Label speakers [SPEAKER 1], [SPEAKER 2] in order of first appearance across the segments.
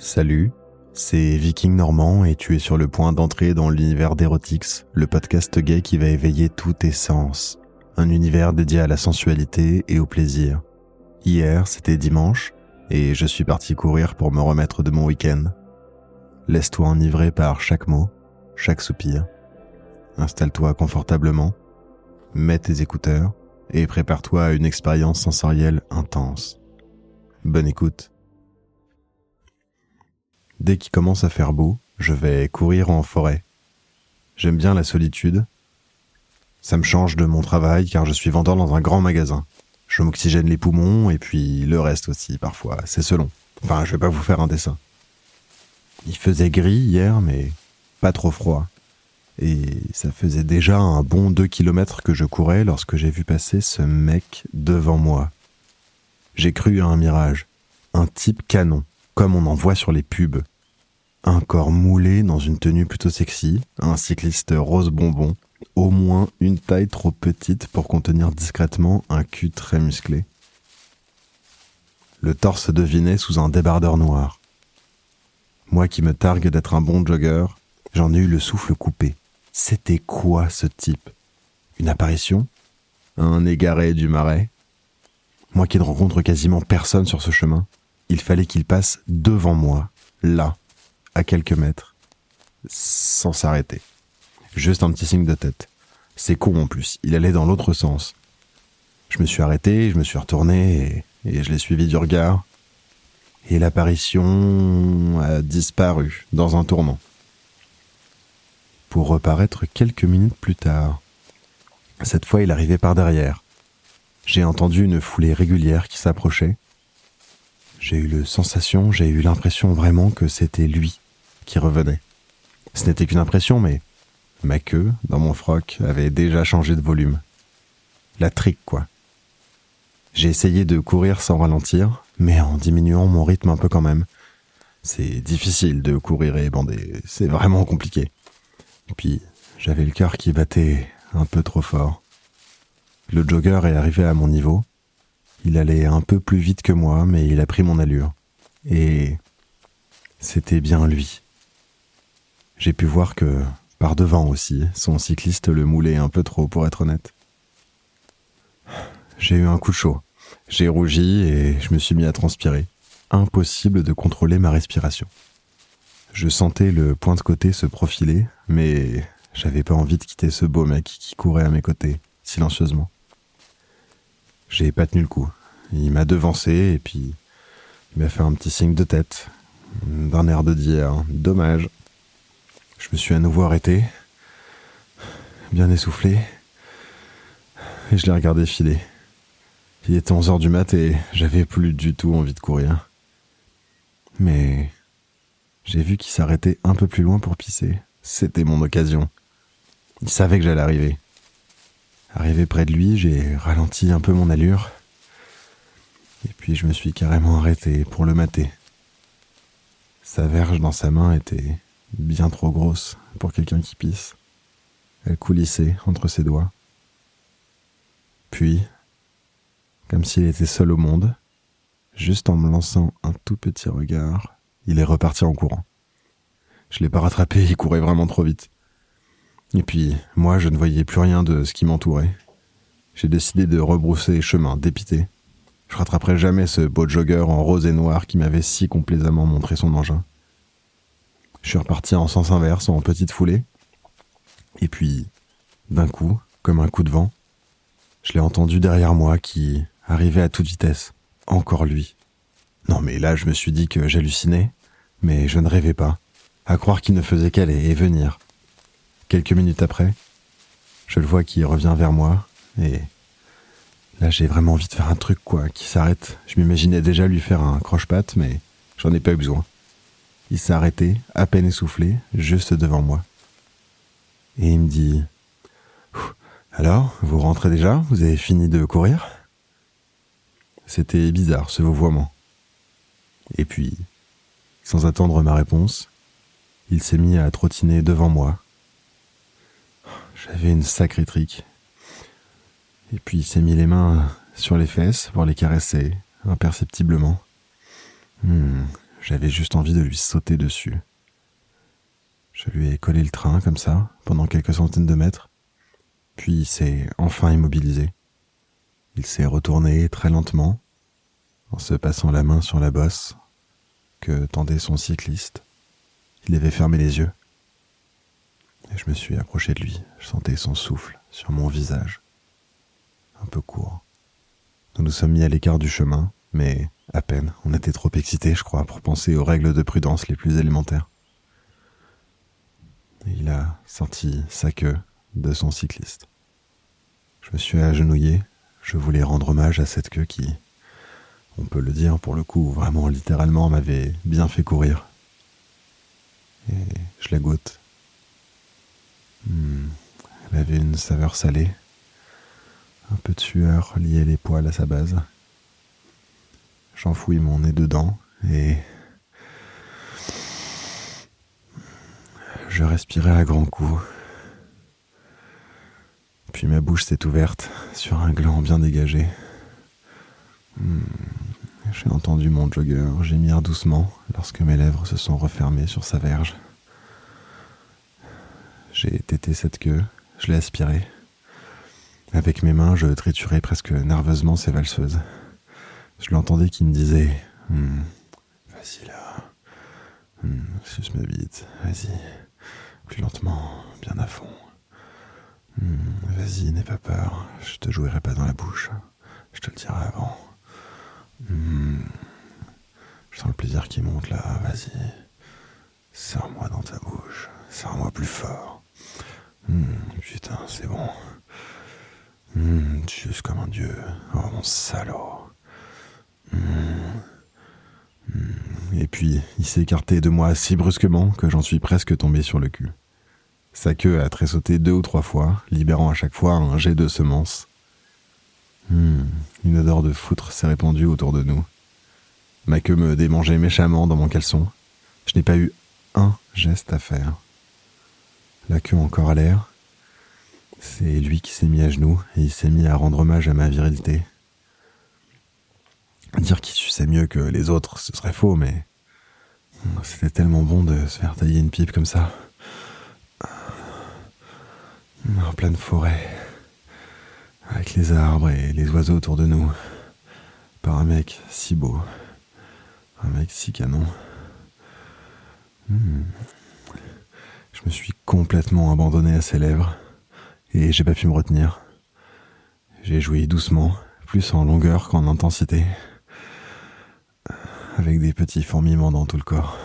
[SPEAKER 1] Salut, c'est Viking Normand et tu es sur le point d'entrer dans l'univers d'Erotix, le podcast gay qui va éveiller tous tes sens. Un univers dédié à la sensualité et au plaisir. Hier, c'était dimanche, et je suis parti courir pour me remettre de mon week-end. Laisse-toi enivrer par chaque mot, chaque soupir. Installe-toi confortablement, mets tes écouteurs et prépare-toi à une expérience sensorielle intense. Bonne écoute. Dès qu'il commence à faire beau, je vais courir en forêt. J'aime bien la solitude. Ça me change de mon travail car je suis vendeur dans un grand magasin. Je m'oxygène les poumons et puis le reste aussi parfois, c'est selon. Enfin, je vais pas vous faire un dessin. Il faisait gris hier mais pas trop froid. Et ça faisait déjà un bon deux kilomètres que je courais lorsque j'ai vu passer ce mec devant moi. J'ai cru à un mirage. Un type canon comme on en voit sur les pubs. Un corps moulé dans une tenue plutôt sexy, un cycliste rose bonbon, au moins une taille trop petite pour contenir discrètement un cul très musclé. Le torse devinait sous un débardeur noir. Moi qui me targue d'être un bon jogger, j'en ai eu le souffle coupé. C'était quoi ce type? Une apparition? Un égaré du marais? Moi qui ne rencontre quasiment personne sur ce chemin? Il fallait qu'il passe devant moi, là, à quelques mètres, sans s'arrêter. Juste un petit signe de tête. C'est con en plus, il allait dans l'autre sens. Je me suis arrêté, je me suis retourné et, je l'ai suivi du regard. Et l'apparition a disparu dans un tournant. Pour reparaître quelques minutes plus tard. Cette fois, il arrivait par derrière. J'ai entendu une foulée régulière qui s'approchait j'ai eu sensation, j'ai eu l'impression vraiment que c'était lui qui revenait. Ce n'était qu'une impression, mais ma queue, dans mon froc, avait déjà changé de volume. La trique, quoi. J'ai essayé de courir sans ralentir, mais en diminuant mon rythme un peu quand même. C'est difficile de courir et bander, c'est vraiment compliqué. Puis, j'avais le cœur qui battait un peu trop fort. Le jogger est arrivé à mon niveau, il allait un peu plus vite que moi, mais il a pris mon allure. Et c'était bien lui. J'ai pu voir que, par devant aussi, son cycliste le moulait un peu trop, pour être honnête. J'ai eu un coup chaud. J'ai rougi et je me suis mis à transpirer. Impossible de contrôler ma respiration. Je sentais le point de côté se profiler, mais j'avais pas envie de quitter ce beau mec qui courait à mes côtés, silencieusement. J'ai pas tenu le coup. Il m'a devancé et puis il m'a fait un petit signe de tête, d'un air de dire dommage. Je me suis à nouveau arrêté, bien essoufflé, et je l'ai regardé filer. Il était 11 heures du mat et j'avais plus du tout envie de courir. Mais j'ai vu qu'il s'arrêtait un peu plus loin pour pisser. C'était mon occasion. Il savait que j'allais arriver. Arrivé près de lui, j'ai ralenti un peu mon allure. Et puis je me suis carrément arrêté pour le mater. Sa verge dans sa main était bien trop grosse pour quelqu'un qui pisse. Elle coulissait entre ses doigts. Puis, comme s'il était seul au monde, juste en me lançant un tout petit regard, il est reparti en courant. Je l'ai pas rattrapé, il courait vraiment trop vite. Et puis, moi, je ne voyais plus rien de ce qui m'entourait. J'ai décidé de rebrousser chemin, dépité. Je rattraperai jamais ce beau jogger en rose et noir qui m'avait si complaisamment montré son engin. Je suis reparti en sens inverse, en petite foulée. Et puis, d'un coup, comme un coup de vent, je l'ai entendu derrière moi qui arrivait à toute vitesse. Encore lui. Non mais là, je me suis dit que j'hallucinais, mais je ne rêvais pas. À croire qu'il ne faisait qu'aller et venir. Quelques minutes après, je le vois qui revient vers moi et là j'ai vraiment envie de faire un truc quoi, qui s'arrête. Je m'imaginais déjà lui faire un croche-patte mais j'en ai pas eu besoin. Il s'est arrêté, à peine essoufflé, juste devant moi. Et il me dit Alors, vous rentrez déjà? Vous avez fini de courir? C'était bizarre ce vouvoiement. Et puis, sans attendre ma réponse, il s'est mis à trottiner devant moi, j'avais une sacrée trique. Et puis il s'est mis les mains sur les fesses pour les caresser imperceptiblement. Hmm, j'avais juste envie de lui sauter dessus. Je lui ai collé le train comme ça, pendant quelques centaines de mètres, puis il s'est enfin immobilisé. Il s'est retourné très lentement, en se passant la main sur la bosse que tendait son cycliste. Il avait fermé les yeux. Et je me suis approché de lui. Je sentais son souffle sur mon visage. Un peu court. Nous nous sommes mis à l'écart du chemin, mais à peine. On était trop excités, je crois, pour penser aux règles de prudence les plus élémentaires. il a sorti sa queue de son cycliste. Je me suis agenouillé. Je voulais rendre hommage à cette queue qui, on peut le dire pour le coup, vraiment littéralement m'avait bien fait courir. Et je la goûte. Hmm, elle avait une saveur salée, un peu de sueur liée les poils à sa base. J'enfouis mon nez dedans et je respirais à grands coups. Puis ma bouche s'est ouverte sur un gland bien dégagé. Hmm, j'ai entendu mon jogger gémir doucement lorsque mes lèvres se sont refermées sur sa verge. J'ai tété cette queue, je l'ai aspirée. Avec mes mains, je triturais presque nerveusement ses valseuses. Je l'entendais qui me disait hmm, Vas-y là, hmm, suce ma bite, vas-y, plus lentement, bien à fond. Hmm, vas-y, n'aie pas peur, je te jouerai pas dans la bouche, je te le dirai avant. Hmm, je sens le plaisir qui monte là, vas-y, serre-moi dans ta bouche, serre-moi plus fort. putain, c'est bon. tu es comme un dieu, oh mon salaud. Et puis, il s'est écarté de moi si brusquement que j'en suis presque tombé sur le cul. Sa queue a tressauté deux ou trois fois, libérant à chaque fois un jet de semences. Hmm, une odeur de foutre s'est répandue autour de nous. Ma queue me démangeait méchamment dans mon caleçon. Je n'ai pas eu un geste à faire. La queue encore à l'air. C'est lui qui s'est mis à genoux et il s'est mis à rendre hommage à ma virilité. Dire qu'il suçait mieux que les autres, ce serait faux, mais c'était tellement bon de se faire tailler une pipe comme ça. En pleine forêt, avec les arbres et les oiseaux autour de nous, par un mec si beau, un mec si canon. Hmm. Je me suis complètement abandonné à ses lèvres et j'ai pas pu me retenir. J'ai joué doucement, plus en longueur qu'en intensité avec des petits fourmillements dans tout le corps.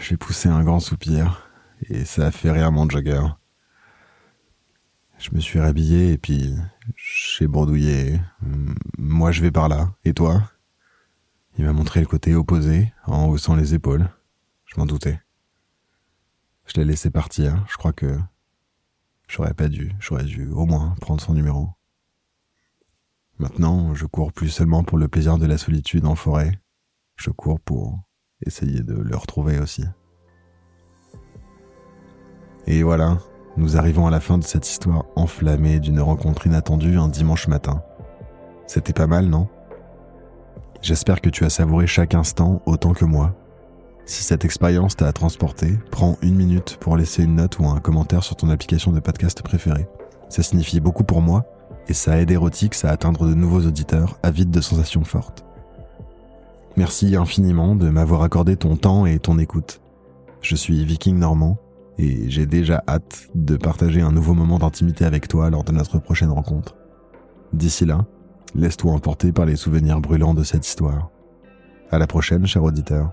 [SPEAKER 1] J'ai poussé un grand soupir et ça a fait rire mon jogger. Je me suis rhabillé et puis j'ai bourdouillé. Moi je vais par là. Et toi? Il m'a montré le côté opposé en haussant les épaules. Je m'en doutais. Je l'ai laissé partir. Je crois que j'aurais pas dû. J'aurais dû au moins prendre son numéro. Maintenant, je cours plus seulement pour le plaisir de la solitude en forêt, je cours pour essayer de le retrouver aussi. Et voilà, nous arrivons à la fin de cette histoire enflammée d'une rencontre inattendue un dimanche matin. C'était pas mal, non? J'espère que tu as savouré chaque instant autant que moi. Si cette expérience t'a transporté, prends une minute pour laisser une note ou un commentaire sur ton application de podcast préférée. Ça signifie beaucoup pour moi et ça aide Erotix à atteindre de nouveaux auditeurs avides de sensations fortes. Merci infiniment de m'avoir accordé ton temps et ton écoute. Je suis Viking Normand et j'ai déjà hâte de partager un nouveau moment d'intimité avec toi lors de notre prochaine rencontre. D'ici là, laisse-toi emporter par les souvenirs brûlants de cette histoire. À la prochaine, cher auditeur.